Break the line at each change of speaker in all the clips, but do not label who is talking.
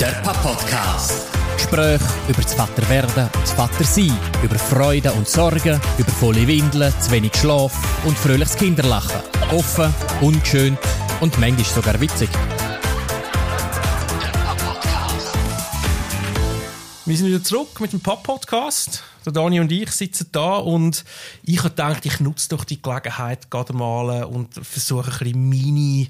Der Papa-Podcast.
Gespräche über das Vaterwerden und das Vatersein, über Freude und Sorgen, über volle Windeln, zu wenig Schlaf und fröhliches Kinderlachen. Offen, unschön und manchmal sogar witzig.
Wir sind wieder zurück mit dem Pop-Podcast. Der Dani und ich sitzen da und ich habe gedacht, ich nutze doch die Gelegenheit gerade mal und versuche ein bisschen meine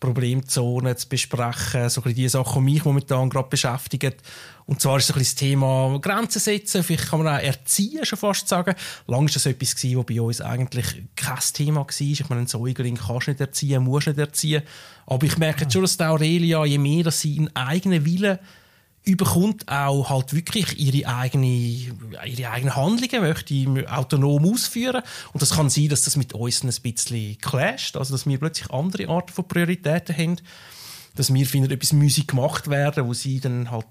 Problemzonen zu besprechen, so ein die Sachen, die mich momentan gerade beschäftigen. Und zwar ist so ein das Thema Grenzen setzen, vielleicht kann man auch erziehen, schon fast sagen. Lang war das etwas, gewesen, was bei uns eigentlich kein Thema war. Ich meine, einen Säugling kannst du nicht erziehen, musst du nicht erziehen. Aber ich merke jetzt schon, dass Aurelia, je mehr dass sie einen eigenen Willen überkommt auch halt wirklich ihre eigene, ihre eigenen Handlungen möchte autonom ausführen. Und das kann sein, dass das mit uns ein bisschen clasht, also dass wir plötzlich andere Arten von Prioritäten haben, dass wir finden, etwas Musik gemacht werden, wo sie dann halt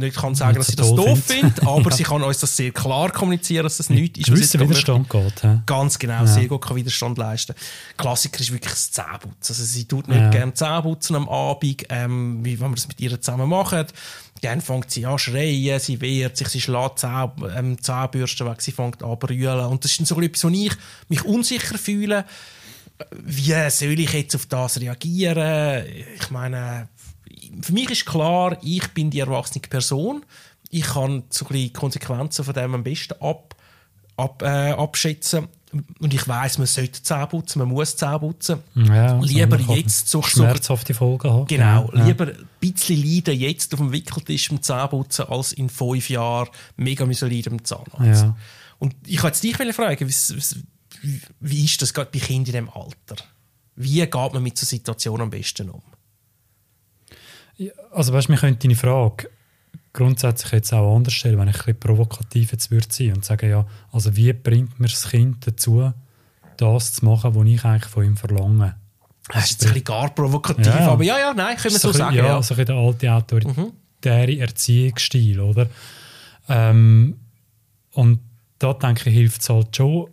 nicht kann sagen, dass sie das doof findet, aber ja. sie kann uns das sehr klar kommunizieren, dass das nichts ist.
Gewisser Widerstand geht. He?
Ganz genau, ja. sehr gut kann Widerstand leisten. Klassiker ist wirklich das Zähneputzen. Also sie tut nicht ja. gerne Zähneputzen am Abend, ähm, wie wenn wir das mit ihr zusammen machen. Dann fängt sie an zu schreien, sie wehrt sich, sie schlägt Zäh ähm, Zahnbürsten weg, sie fängt an brüllen. Und das ist so etwas, wo ich mich unsicher fühle. Wie soll ich jetzt auf das reagieren? Ich meine, für mich ist klar, ich bin die erwachsene Person. Ich kann so die Konsequenzen von dem am besten ab, ab, äh, abschätzen. Und ich weiß, man sollte Zähne putzen, man muss Zähne putzen.
Ja, also
lieber jetzt
so schmerzhafte Folgen haben.
Genau, ja. lieber ein bisschen leiden jetzt auf dem Wickeltisch beim Zähneputzen, als in fünf Jahren mega müssen leiden beim Zahnarzt. Ja. Und ich wollte dich fragen, wie, wie ist das gerade bei Kindern in diesem Alter? Wie geht man mit so Situationen am besten um?
Also weißt, wir können deine Frage grundsätzlich jetzt auch anders stellen, wenn ich ein bisschen provokativ jetzt würde sein und sagen, ja, also wie bringt man das Kind dazu, das zu machen, was ich eigentlich von ihm verlange?
Das ist jetzt ein bisschen gar provokativ, ja, aber ja, ja, nein, können wir so, so sagen.
Ja, ja. so der alte autoritäre mhm. Erziehungsstil, oder? Ähm, und da denke ich, hilft es halt schon,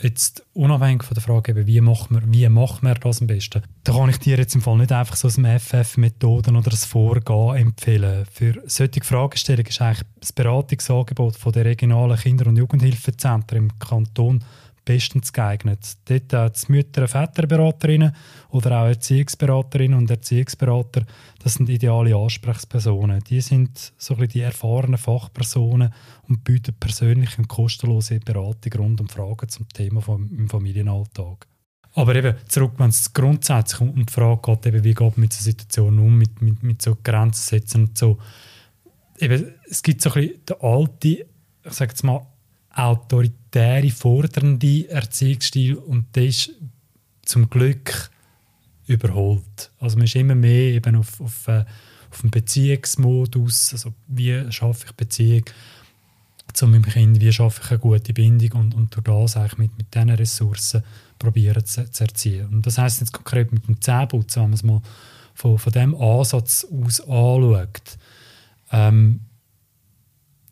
jetzt unabhängig von der Frage, wie macht man, wie macht man das am besten, da kann ich dir jetzt im Fall nicht einfach so aus dem FF-Methoden oder das Vorgehen empfehlen. Für solche Fragestellungen ist eigentlich das Beratungsangebot von der regionalen Kinder- und Jugendhilfezentren im Kanton bestens geeignet. Dort auch die Mütter- Väterberaterinnen oder auch Erziehungsberaterinnen und Erziehungsberater, das sind ideale Ansprechpersonen. Die sind so ein die erfahrenen Fachpersonen und bieten persönliche und kostenlose Beratung rund um Fragen zum Thema vom, im Familienalltag. Aber eben zurück, wenn es grundsätzlich um die Frage geht, eben, wie geht man mit so Situationen um, mit, mit, mit so Grenzen setzen und so. Eben, es gibt so ein bisschen den alten, ich sage jetzt mal, autoritäre, fordernde Erziehungsstil und der ist zum Glück überholt. Also man ist immer mehr eben auf, auf, äh, auf einen Beziehungsmodus, also wie schaffe ich Beziehung zu meinem Kind, wie schaffe ich eine gute Bindung und, und durch das eigentlich mit, mit diesen Ressourcen probieren zu, zu erziehen. Und das heisst jetzt konkret mit dem Zähneputzen, wenn man es mal von, von diesem Ansatz aus anschaut, ähm,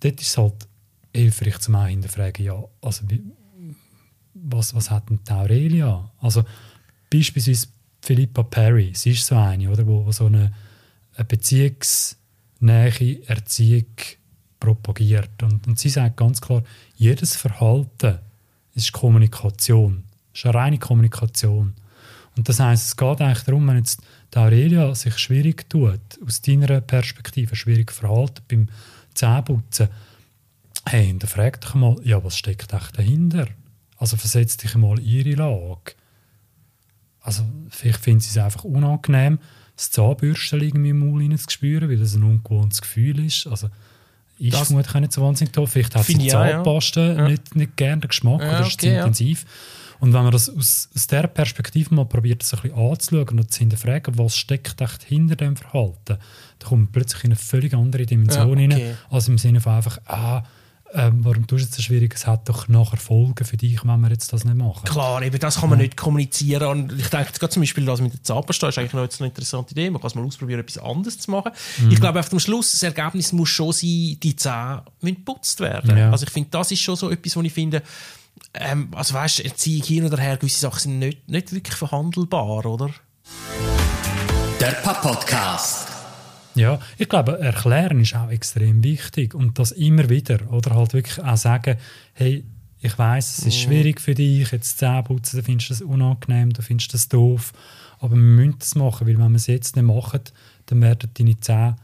dort ist es halt hilfreich zum einen hinterfragen, ja, also wie, was, was hat denn die Aurelia? Also beispielsweise Philippa Perry, sie ist so eine, oder, wo, wo so eine, eine beziehungsnähe Erziehung propagiert. Und, und sie sagt ganz klar, jedes Verhalten ist Kommunikation. Es ist eine reine Kommunikation. Und das heisst, es geht eigentlich darum, wenn jetzt die Aurelia sich schwierig tut, aus deiner Perspektive schwierig verhalten beim Zähneputzen, hey, hinterfrag dich mal, ja, was steckt dahinter? Also versetz dich mal in ihre Lage. Also vielleicht finden sie es einfach unangenehm, das Zahnbürsten irgendwie im Maul zu spüren, weil das ein ungewohntes Gefühl ist. Also ich das vermutlich nicht so wahnsinnig toll. Vielleicht hat die Zahnpasta ja. nicht, nicht gerne den Geschmack ja, oder ist okay, zu intensiv. Und wenn man das aus, aus dieser Perspektive mal probiert, das ein bisschen anzuschauen und zu hinterfragen, was steckt echt hinter dem Verhalten, dann kommt man plötzlich in eine völlig andere Dimension ja, okay. rein, als im Sinne von einfach, ah, ähm, warum tust du es so schwierig? Es hat doch nachher Folgen für dich, wenn wir jetzt das nicht machen.
Klar, eben das kann man ja. nicht kommunizieren. Und ich denke, gerade zum Beispiel das mit der Zahnpasta ist eigentlich noch eine interessante Idee. Man kann es mal ausprobieren, etwas anderes zu machen. Mhm. Ich glaube, auf dem Schluss, das Ergebnis muss schon sein, die Zähne müssen geputzt werden. Ja. Also ich finde, das ist schon so etwas, wo ich finde, ähm, also weißt, Erziehung hin oder her, gewisse Sachen sind nicht, nicht wirklich verhandelbar, oder?
Der Pap-Podcast.
Ja, ich glaube, erklären ist auch extrem wichtig und das immer wieder. Oder halt wirklich auch sagen, hey, ich weiß, es ist
Mhm.
schwierig für dich, jetzt Zähne putzen, du findest das unangenehm, du findest das doof, aber wir müssen das machen, weil wenn wir es jetzt nicht machen, dann werden deine Zähne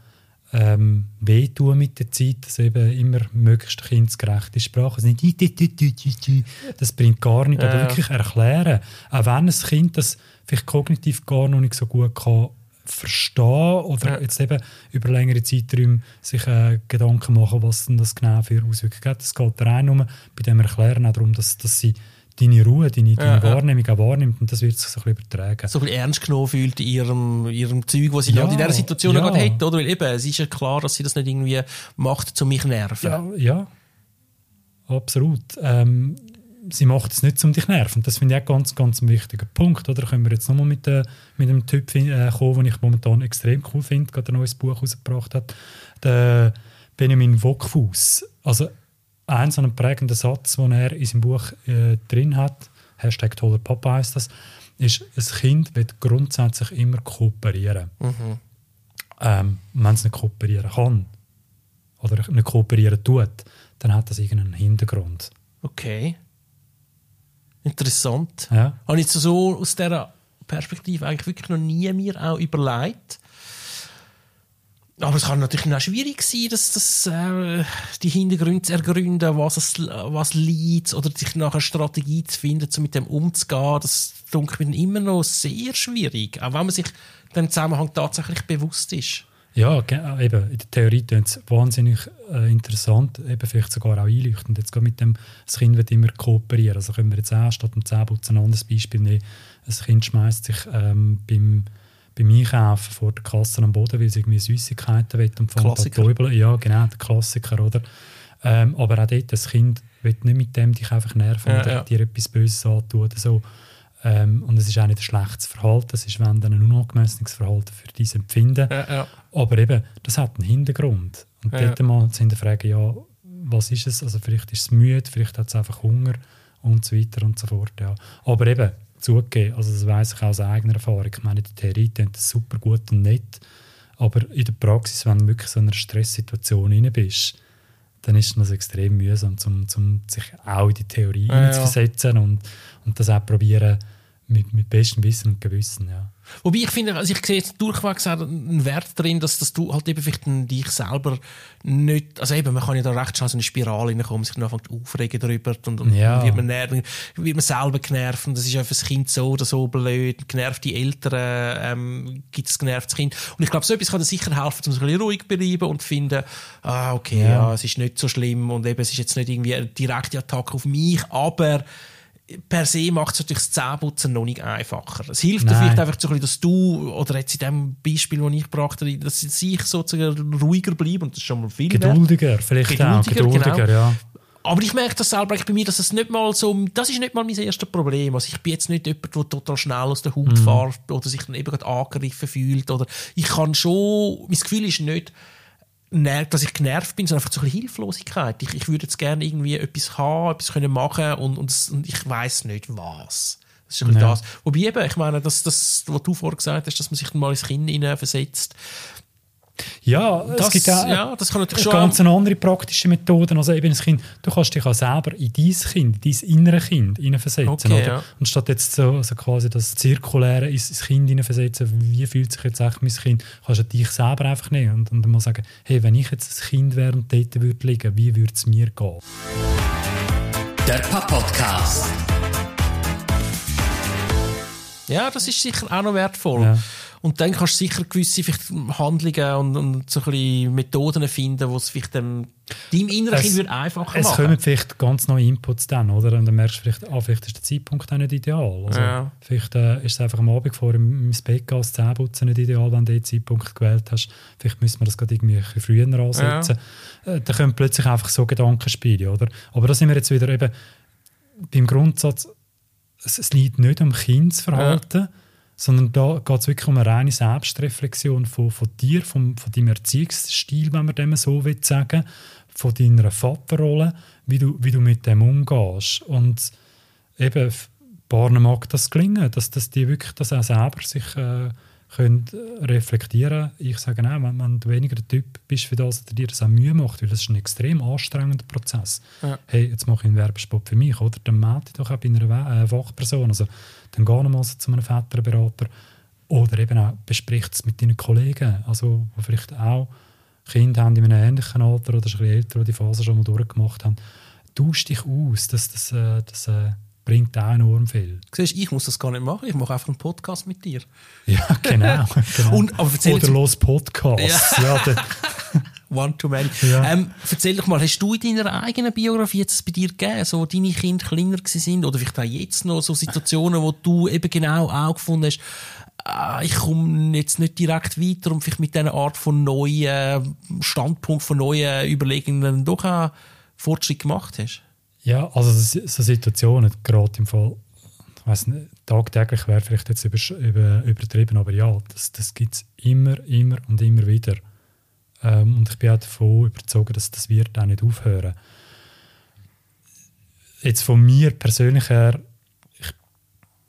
ähm, wehtun mit der Zeit, dass eben immer möglichst kindgerechte Sprache, also nicht «i, di, di, di, di, di». das bringt gar nichts, aber wirklich erklären, auch wenn ein Kind das vielleicht kognitiv gar noch nicht so gut kann verstehen oder
Ja.
jetzt eben über längere Zeiträume sich äh, Gedanken machen, was denn das genau für Auswirkungen hat. Es geht rein nur bei dem Erklären auch darum, dass, dass sie deine Ruhe, deine, deine
Ja.
Wahrnehmung auch wahrnimmt und das wird sich so ein bisschen übertragen.
so ein bisschen ernst genommen fühlt in ihrem, ihrem Zeug, was sie
Ja,
in dieser Situation
ja.
gerade hat, oder? Weil eben, es ist ja klar, dass sie das nicht irgendwie macht, um mich nerven.
Ja, ja. absolut. Ähm, sie macht es nicht, um dich zu nerven. Das finde ich auch ganz, ganz ein wichtiger Punkt. Oder können wir jetzt nochmal mit, äh, mit einem Typ äh, kommen, den ich momentan extrem cool finde, gerade ein neues Buch rausgebracht hat. Der Benjamin Wokfuss. Also ein so einen prägender Satz, den er in seinem Buch äh, drin hat, Hashtag toller Papa heißt das, ist, ein Kind wird grundsätzlich immer kooperieren. Ähm, wenn es nicht kooperieren kann oder nicht kooperieren tut, dann hat das irgendeinen Hintergrund.
Okay. Interessant.
Ja.
Habe ich so aus dieser Perspektive eigentlich wirklich noch nie mir auch überlegt. Aber es kann natürlich auch schwierig sein, dass das, äh, die Hintergründe zu ergründen, was, es, was liegt, oder sich nach einer Strategie zu finden, um mit dem umzugehen. Das denke ich immer noch sehr schwierig. Auch wenn man sich dem Zusammenhang tatsächlich bewusst ist.
Ja, äh, eben, in der Theorie klingt es wahnsinnig äh, interessant, eben vielleicht sogar auch einleuchtend. Jetzt gerade mit dem, das Kind wird immer kooperieren. Also können wir jetzt auch statt dem Zähneputzen ein anderes Beispiel nehmen. Ein Kind schmeißt sich ähm, beim, beim Einkaufen vor der Kasse am Boden, weil es irgendwie Süßigkeiten will und
Klassiker.
Ja, genau, der Klassiker, oder? Ähm, aber auch dort, das Kind will nicht mit dem dich einfach nerven
Ja,
oder
ja.
dir etwas Böses antun oder so. Ähm, und es ist auch nicht ein schlechtes Verhalten, es ist wenn dann ein unangemessenes Verhalten für dein Empfinden.
Ja, ja.
Aber eben, das hat einen Hintergrund. Und
Ja.
dort mal zu hinterfragen, ja, was ist es? Also vielleicht ist es müde, vielleicht hat es einfach Hunger und so weiter und so fort. Ja. Aber eben, zugeben, also das weiss ich auch aus eigener Erfahrung. Ich meine, in der Theorie klingt super gut und nett, aber in der Praxis, wenn du wirklich so in einer Stresssituation rein bist, dann ist das extrem mühsam, um, um sich auch in die Theorie
Ja, ja.
zu versetzen und, und das auch probieren mit, mit bestem Wissen und Gewissen. Ja.
Wobei ich finde, also ich sehe jetzt durchwegs auch einen Wert drin, dass, dass du halt eben vielleicht dich selber nicht, also eben, man kann ja da recht schnell so eine Spirale reinkommen, sich dann anfängt aufregen darüber und, und
Ja.
wird, man nerven, wird man selber genervt und das ist ja für das Kind so oder so blöd, genervte Eltern, ähm, gibt es genervtes Kind und ich glaube, so etwas kann dir sicher helfen, um sich ein bisschen ruhig zu bleiben und zu finden, ah, okay, ja.
Ja.
es ist nicht so schlimm und eben, es ist jetzt nicht irgendwie eine direkte Attacke auf mich, aber per se macht es natürlich das Zähneputzen noch nicht einfacher. Es hilft dir vielleicht einfach so ein bisschen, dass du, oder jetzt in dem Beispiel, das ich gebracht habe, dass ich sozusagen ruhiger bleibe und das ist schon mal viel.
Geduldiger, vielleicht auch.
Geduldiger,
Geduldiger,
genau.
ja.
Aber ich merke das selber bei mir, dass es nicht mal so, das ist nicht mal mein erstes Problem. Also ich bin jetzt nicht jemand, der total schnell aus der. Haut fährt oder sich dann eben gerade angegriffen fühlt. Oder ich kann schon, mein Gefühl ist nicht, ner- dass ich genervt bin, sondern einfach so ein bisschen Hilflosigkeit. Ich, ich würde jetzt gerne irgendwie etwas haben, etwas können machen und, und, und ich weiß nicht was. Das ist ein
Ja.
das. Wobei eben, ich meine, das, das, was du vorher gesagt hast, dass man sich dann mal ins Kind versetzt,
Ja,
das,
es gibt auch
ja, das kann natürlich schon...
ganz eine andere praktische Methoden. Also eben das Kind, du kannst dich auch selber in dein Kind, in dein innere Kind hineinversetzen.
Okay,
oder?
ja.
Und statt jetzt so, so quasi das Zirkuläre ins Kind hineinversetzen, wie fühlt sich jetzt echt mein Kind, kannst du dich selber einfach nehmen und, und dann mal sagen, hey, wenn ich jetzt ein Kind wäre und dort würde liegen, wie würde es mir gehen?
Der Papa-Podcast.
Ja, das ist sicher auch noch wertvoll.
Ja.
Und dann kannst du sicher gewisse Handlungen und, und so ein bisschen Methoden finden, die es vielleicht dem, deinem inneren
Es-
Kind einfacher
Es
machen.
kommen vielleicht ganz neue Inputs dann, oder? Und dann merkst du vielleicht, ah, vielleicht ist der Zeitpunkt auch nicht ideal. Also
Ja.
Vielleicht äh, ist es einfach am Abend vor im, Bett gehen, das Zähneputzen nicht ideal, wenn du den Zeitpunkt gewählt hast. Vielleicht müssen wir das gerade irgendwie früher ansetzen. Äh, da kommen plötzlich einfach so Gedankenspiele, oder? Aber da sind wir jetzt wieder eben beim Grundsatz, es, es liegt nicht am Kindsverhalten, sondern da geht es wirklich um eine reine Selbstreflexion von, von dir, vom, von deinem Erziehungsstil, wenn man dem so will sagen, von deiner Vaterrolle, wie du, wie du mit dem umgehst. Und eben, Paaren mag das gelingen, dass, dass die wirklich das auch selber sich äh, können äh, reflektieren Ich sage auch, wenn, wenn du weniger der Typ bist für das, der dir das auch Mühe macht, weil das ist ein extrem anstrengender Prozess.
Ja.
Hey, jetzt mache ich einen Werbespot für mich, oder? Dann melde ich doch auch bei einer We- äh, Fachperson. Also, dann geh mal so zu einem Väterberater. Oder eben auch besprich es mit deinen Kollegen, also, die vielleicht auch Kinder haben in einem ähnlichen Alter oder schon ein bisschen älter, die die Phase schon mal durchgemacht haben. Tausch dich aus, das, das, äh, das bringt auch enorm viel.
Siehst, ich muss das gar nicht machen. Ich mache einfach einen Podcast mit dir.
Ja, genau. genau.
Und, aber erzähl
Oder los Podcasts. Ja. der,
One too many.
Ja.
Ähm, erzähl doch mal, hast du in deiner eigenen Biografie jetzt bei dir gegeben, so deine Kinder kleiner sind oder vielleicht auch jetzt noch so Situationen, wo du eben genau auch gefunden hast, ah, ich komme jetzt nicht direkt weiter und vielleicht mit dieser Art von neuen Standpunkt, von neuen Überlegungen doch auch Fortschritt gemacht hast?
Ja, also so Situationen, gerade im Fall, ich weiss nicht, tagtäglich wäre vielleicht jetzt über, über, übertrieben, aber ja, das, das gibt es immer, immer und immer wieder. Ähm, und ich bin auch davon überzeugt, dass das wird auch nicht aufhören. Jetzt von mir persönlich her, ich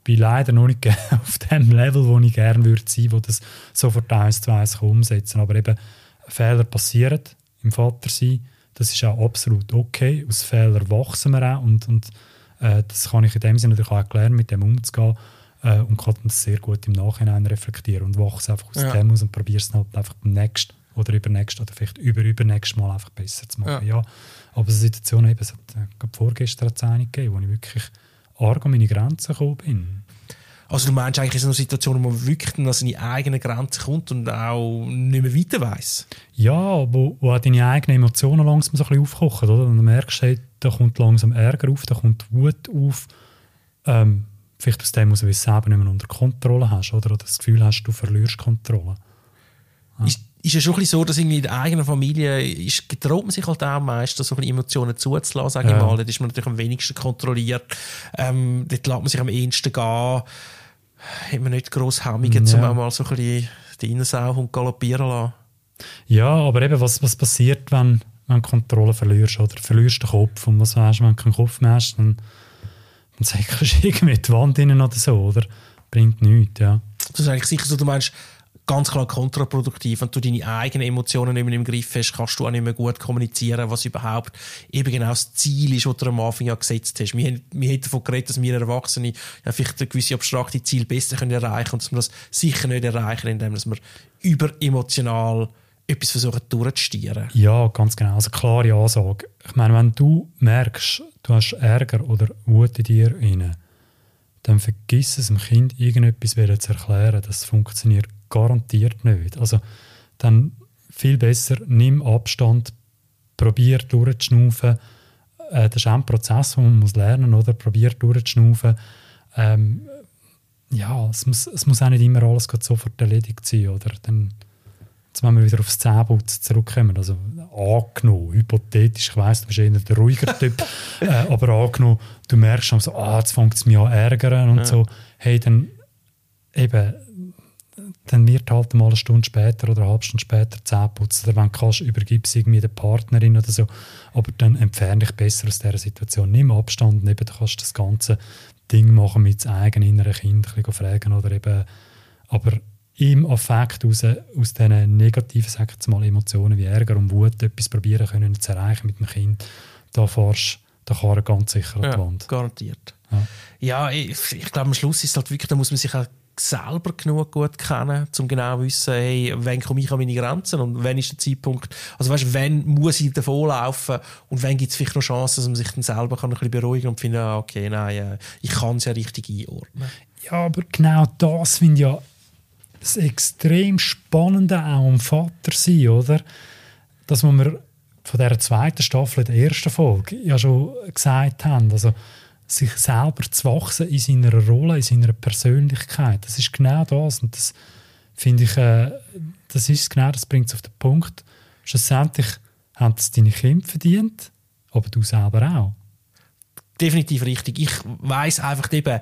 bin leider noch nicht auf dem Level, wo ich gerne würde sein, wo das sofort eins zu eins kann umsetzen. Aber eben Fehler passieren im Vatersein. Das ist auch absolut okay. Aus Fehlern wachsen wir auch und, und äh, das kann ich in dem Sinne natürlich auch lernen, mit dem umzugehen äh, und kann das sehr gut im Nachhinein reflektieren und wachse einfach aus
Ja.
dem aus und probiere es halt einfach beim nächsten oder übernächsten oder vielleicht über Mal einfach besser zu machen. Ja. Aber so Situationen eben, es hat äh, vorgestern eine gegeben, wo ich wirklich arg an meine Grenzen gekommen bin.
Also du meinst eigentlich in so einer Situation, wo man wirklich an seine eigenen Grenzen kommt und auch nicht mehr weiter weiss?
Ja, wo, wo auch deine eigenen Emotionen langsam so ein bisschen aufkochen, oder? Und du merkst, hey, da kommt langsam Ärger auf, da kommt Wut auf. Ähm, vielleicht aus dem, was du es selber nicht mehr unter Kontrolle hast, oder? Oder das Gefühl hast, du verlierst Kontrolle.
Ist, ist ja schon ein bisschen so, dass irgendwie in der eigenen Familie ist, getraut man sich halt auch meistens so ein bisschen Emotionen zuzulassen, sage ich
Ja.
mal. Dort ist man natürlich am wenigsten kontrolliert. Ähm, dort lässt man sich am ehesten gehen. Hat man nicht gross Hemmungen,
Ja.
um auch mal so ein bisschen die Innensau und galoppieren lassen.
Ja, aber eben, was, was passiert, wenn, wenn du Kontrolle verlierst, oder? Verlierst den Kopf. Und was weißt du, wenn du keinen Kopf mehr hast, dann, dann säckelst du irgendwie die Wand rein oder so, oder? Bringt nichts, ja.
Das ist eigentlich sicher so, du meinst, ganz klar kontraproduktiv. Wenn du deine eigenen Emotionen nicht mehr im Griff hast, kannst du auch nicht mehr gut kommunizieren, was überhaupt eben genau das Ziel ist, das du am Anfang ja gesetzt hast. Wir, wir haben davon geredet, dass wir Erwachsene ja vielleicht ein gewisse abstrakte Ziel besser können erreichen können und dass wir das sicher nicht erreichen, indem wir überemotional etwas versuchen durchzustieren.
Ja, ganz genau. Also klare Ansage. Ich meine, wenn du merkst, du hast Ärger oder Wut in dir rein, dann vergiss es dem Kind, irgendetwas zu erklären. Das funktioniert garantiert nicht. Also dann viel besser, nimm Abstand, probier durchzuschnaufen. Äh, das ist auch ein Prozess, den man muss lernen muss, oder? Probier durchzuschnaufen. Ähm, ja, es muss, es muss auch nicht immer alles sofort erledigt sein, oder? Dann, Jetzt, wenn wir wieder aufs Zähneputzen zurückkommen, also angenommen, hypothetisch, ich weiss, du bist eher der ruhige Typ, äh, aber angenommen, du merkst schon so, ah, jetzt fängt es mich an zu ärgern und
Ja.
so, hey, dann eben, dann wird halt mal eine Stunde später oder eine halbe Stunde später Zähne putzen oder wenn du kannst, übergib es irgendwie der Partnerin oder so, aber dann entferne dich besser aus dieser Situation, nimm Abstand und eben, du kannst das ganze Ding machen mit dem eigenen inneren Kind, ein bisschen fragen oder eben, aber im Affekt raus, aus diesen negativen sag ich jetzt mal, Emotionen wie Ärger und Wut etwas probieren können zu erreichen mit dem Kind, da fährst da kann er ganz sicher an die
Ja,
Wand.
garantiert.
Ja.
Ja, ich, ich glaube, am Schluss ist es halt wirklich, da muss man sich auch selber genug gut kennen, um genau zu wissen, hey, wann komme ich an meine Grenzen und wann ist der Zeitpunkt, also weißt, wann muss ich davonlaufen und wann gibt es vielleicht noch Chancen, dass man sich dann selber kann ein bisschen beruhigen und finden, ah, okay, nein, äh, ich kann es ja richtig einordnen.
Ja, aber genau das finde ich ja das extrem Spannende auch am Vater sein, oder? Dass wir von dieser zweiten Staffel, der ersten Folge, ja schon gesagt haben, also sich selber zu wachsen in seiner Rolle, in seiner Persönlichkeit, das ist genau das und das finde ich, äh, das ist genau, das bringt es auf den Punkt. Schlussendlich haben es deine Kinder verdient, aber du selber auch.
definitiv richtig. Ich weiß einfach eben,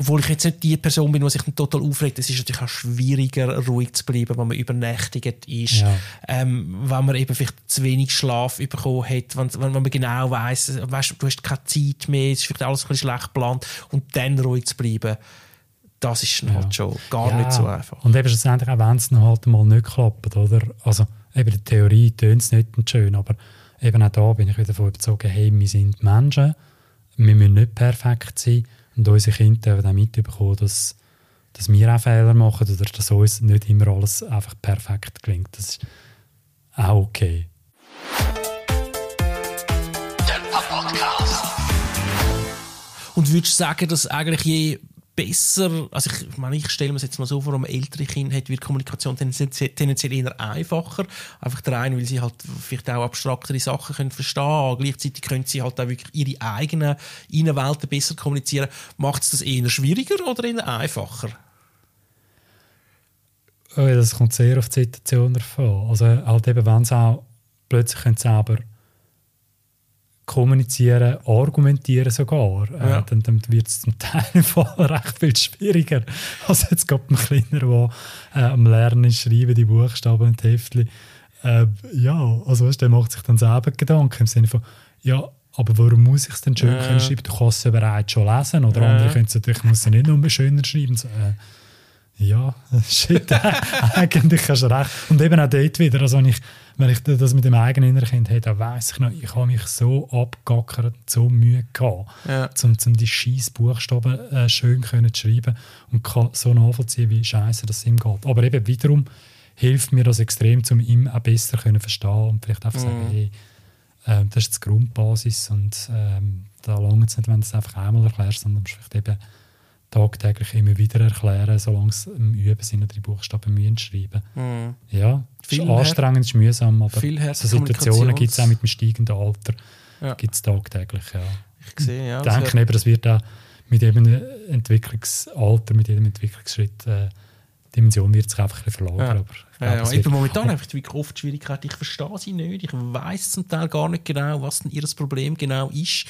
obwohl ich jetzt nicht die Person bin, die sich total aufregt, es ist natürlich auch schwieriger, ruhig zu bleiben, wenn man übernächtigt ist,
Ja.
ähm, wenn man eben vielleicht zu wenig Schlaf bekommen hat, wenn, wenn man genau weiß, weißt, du hast keine Zeit mehr, es ist vielleicht alles ein bisschen schlecht geplant und dann ruhig zu bleiben, das ist dann halt schon gar nicht so einfach.
Und eben schlussendlich, auch wenn es halt mal nicht klappt, oder? Also eben der Theorie tönt es nicht schön, aber eben auch da bin ich wieder davon überzeugt, hey, wir sind Menschen, wir müssen nicht perfekt sein und unsere Kinder dürfen auch mitbekommen, dass, dass wir auch Fehler machen oder dass uns nicht immer alles einfach perfekt klingt. Das ist auch okay.
Und würdest du sagen, dass eigentlich je besser, also ich, meine, ich stelle mir es jetzt mal so vor, um ältere Kinder hat, wird Kommunikation tendenziell eher einfacher. Einfach der eine, weil sie halt vielleicht auch abstraktere Sachen können verstehen Gleichzeitig können sie halt auch wirklich ihre eigenen Innenwelten besser kommunizieren. Macht es das eher schwieriger oder eher einfacher?
Oh das kommt sehr auf die Situation davon. Also halt eben, wenn sie auch plötzlich können selber kommunizieren, argumentieren sogar, äh, ja. äh, dann, dann wird es zum Teil recht viel schwieriger. Also jetzt geht ein Kleiner, der äh, am Lernen schreiben, die Buchstaben und Heftchen. Äh, ja, also weißt, der macht sich dann selber Gedanken im Sinne von, ja, aber warum muss ich es denn schön ja. schreiben? Du kannst es ja bereits schon lesen. Oder ja. andere können es natürlich, muss es nicht nur schöner schreiben. So, äh, ja, shit, eigentlich hast du recht. Und eben auch dort wieder, also wenn ich, wenn ich das mit dem eigenen inneren Kind habe, dann weiss ich noch, ich habe mich so abgackert, so Mühe gehabt, ja. um, um die scheiß Buchstaben äh, schön können zu schreiben und kann so nachvollziehen, wie scheiße das ihm geht. Aber eben wiederum hilft mir das extrem, um ihn auch besser können verstehen und vielleicht einfach mhm. sagen, hey, äh, das ist die Grundbasis und ähm, da lange es nicht, wenn du es einfach einmal erklärst, sondern vielleicht eben tagtäglich immer wieder erklären, solange sie im Üben sind oder die Buchstaben müssen schreiben. Mhm. Ja, es ist anstrengend, es ist mühsam, aber so Situationen gibt es auch mit dem steigenden Alter ja. gibt's tagtäglich. Ja.
Ich sehe, ja.
Ich denke eben, das wird auch mit jedem Entwicklungsalter, mit jedem Entwicklungsschritt äh, Dimension wird sich einfach ein verlagern. Ja.
Aber ja, ja. momentan ich wirklich oft Schwierigkeiten. Ich verstehe sie nicht. Ich weiß zum Teil gar nicht genau, was denn ihr Problem genau ist.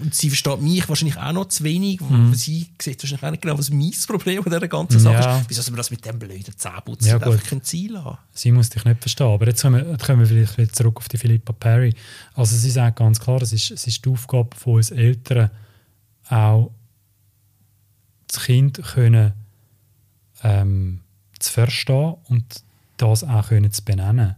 Und sie versteht mich wahrscheinlich auch noch zu wenig. Mhm. Sie sieht wahrscheinlich auch nicht genau, was mein Problem an dieser ganzen Sache ja. ist. Wieso soll man das mit dem blöden Zähneputzen ja, einfach kein Ziel haben?
Sie muss dich nicht verstehen. Aber jetzt kommen wir, kommen wir vielleicht wieder zurück auf die Philippa Perry. Also sie sagt ganz klar, es ist, es ist die Aufgabe von uns Eltern, auch das Kind können ähm, zu verstehen und das auch können zu benennen.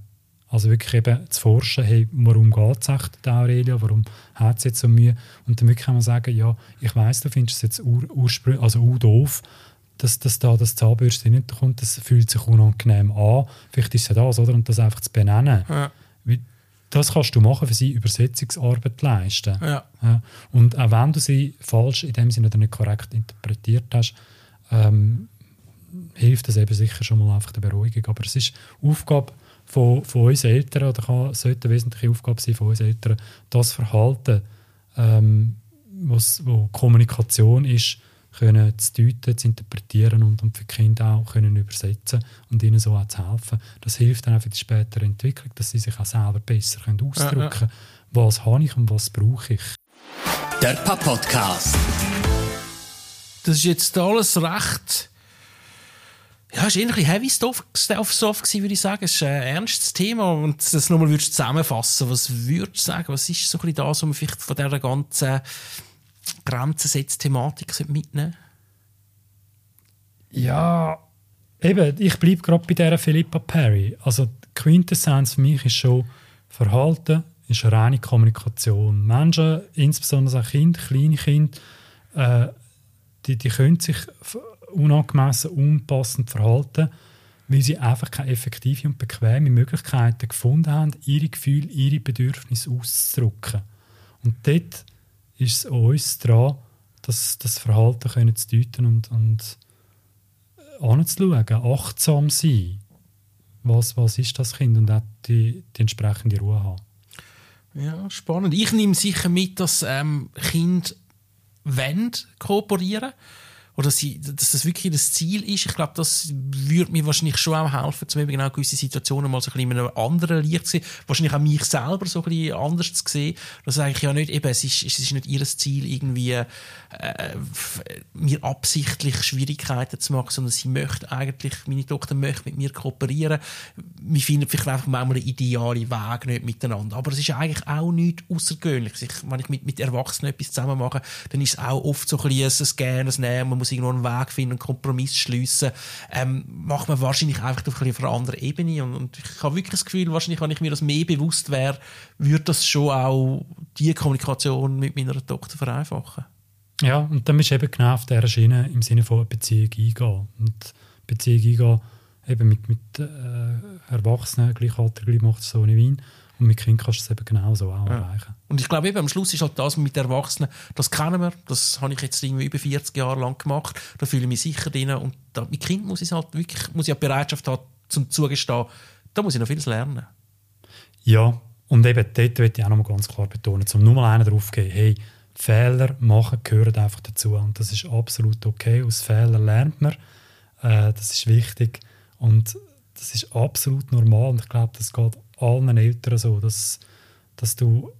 Also wirklich eben zu forschen, hey, warum geht es echt Aurelia, warum hat es jetzt so Mühe? Und dann wirklich kann man sagen, ja, ich weiß, du findest es jetzt ur, ursprünglich, also ur doof, dass, dass da das Zahnbürste nicht kommt, das fühlt sich unangenehm an. Vielleicht ist es ja das, oder? Und das einfach zu benennen. Ja. Das kannst du machen, für sie Übersetzungsarbeit leisten.
Ja.
Ja. Und auch wenn du sie falsch in dem Sinne oder nicht korrekt interpretiert hast, ähm, hilft das eben sicher schon mal einfach der Beruhigung. Aber es ist Aufgabe von, von uns Eltern, oder kann, sollte eine wesentliche Aufgabe sein von uns Eltern, das Verhalten, ähm, was, wo Kommunikation ist, können zu deuten, zu interpretieren und, und für die Kinder auch können übersetzen und ihnen so auch zu helfen. Das hilft dann auch für die spätere Entwicklung, dass sie sich auch selber besser können ausdrücken können, ja, ja. was habe ich und was brauche ich.
Der Papa-Podcast.
Das ist jetzt alles recht ja, es war ein heavy stuff, stuff gewesen, würde ich sagen. Es ist ein ernstes Thema. Und das nochmal würdest du zusammenfassen. Was würdest du sagen? Was ist so ein bisschen das, was man vielleicht von dieser ganzen Grenzensetz-Thematik mitnehmen
Ja, eben, ich bleibe gerade bei dieser Philippa Perry. Also, die Quintessenz für mich ist schon Verhalten, ist reine Kommunikation. Menschen, insbesondere auch Kinder, kleine Kinder, äh, die, die können sich unangemessen, unpassend verhalten, weil sie einfach keine effektive und bequeme Möglichkeiten gefunden haben, ihre Gefühle, ihre Bedürfnisse auszudrücken. Und dort ist es uns dran, das, das Verhalten können zu deuten und, und anzuschauen, achtsam sein. Was, was ist das Kind und auch die, die entsprechende Ruhe haben.
Ja, spannend. Ich nehme sicher mit, dass ähm, Kinder kooperieren wollen oder sie, dass das wirklich das Ziel ist. Ich glaube, das würde mir wahrscheinlich schon auch helfen, zum eben genau gewisse Situationen mal so ein bisschen in einem anderen Licht zu sehen. Wahrscheinlich auch mich selber so ein bisschen anders zu sehen. Das ist eigentlich ja nicht, eben, es ist, es ist nicht ihr Ziel, irgendwie äh, mir absichtlich Schwierigkeiten zu machen, sondern sie möchte eigentlich, meine Tochter möchte mit mir kooperieren. Wir finden vielleicht einfach manchmal einen idealen Weg nicht miteinander. Aber es ist eigentlich auch nichts Außergewöhnliches. wenn ich mit, mit Erwachsenen etwas zusammen mache, dann ist es auch oft so ein bisschen ein Gern, ein Nehmen muss irgendwo einen Weg finden, einen Kompromiss schliessen, ähm, macht man wahrscheinlich einfach auf einer anderen Ebene. Und, und, ich habe wirklich das Gefühl, wahrscheinlich, wenn ich mir das mehr bewusst wäre, würde das schon auch die Kommunikation mit meiner Tochter vereinfachen.
Ja, und dann bist du eben genau auf dieser Schiene im Sinne von Beziehung eingehen. Und Beziehung eingehen eben mit, mit äh, Erwachsenen, gleich macht es so in Wien. Und mit Kindern kannst du es eben genauso auch ja. erreichen.
Und ich glaube, eben, am Schluss ist halt das mit Erwachsenen, das kennen wir, das habe ich jetzt irgendwie über 40 Jahre lang gemacht, da fühle ich mich sicher drin. Und da, mit Kind muss ich halt wirklich, muss ich auch Bereitschaft haben, zum Zugestehen, da muss ich noch vieles lernen.
Ja, und eben dort möchte ich auch noch mal ganz klar betonen, zum Nummer einen darauf gehen, hey, Fehler machen gehören einfach dazu. Und das ist absolut okay. Aus Fehlern lernt man. Äh, das ist wichtig. Und das ist absolut normal. Und ich glaube, das geht allen Eltern so, dass, dass du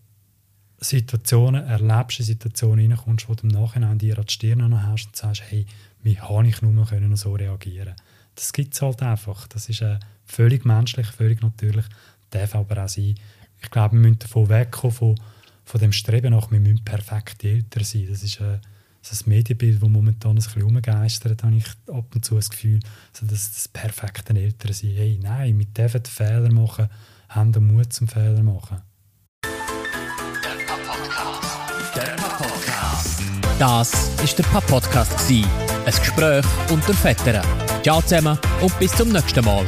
Situationen erlebst, in Situationen reinkommst, wo du im Nachhinein dir an die Stirn hast und sagst, hey, wie habe ich nur können so reagieren Das gibt es halt einfach. Das ist äh, völlig menschlich, völlig natürlich. Darf aber auch sein. Ich glaube, wir müssen davon wegkommen, von von dem Streben nach, wir müssen perfekt älter sein. Das ist äh, das Medienbild, das momentan ein bisschen umgeistert, habe ich ab und zu das Gefühl, so das, das perfekte Eltern sein. Hey, nein, wir dürfen Fehler machen, haben den Mut zum Fehler machen.
Podcast. Das ist der Pap-Podcast. Ein Gespräch unter Vätern. Ciao zusammen und bis zum nächsten Mal.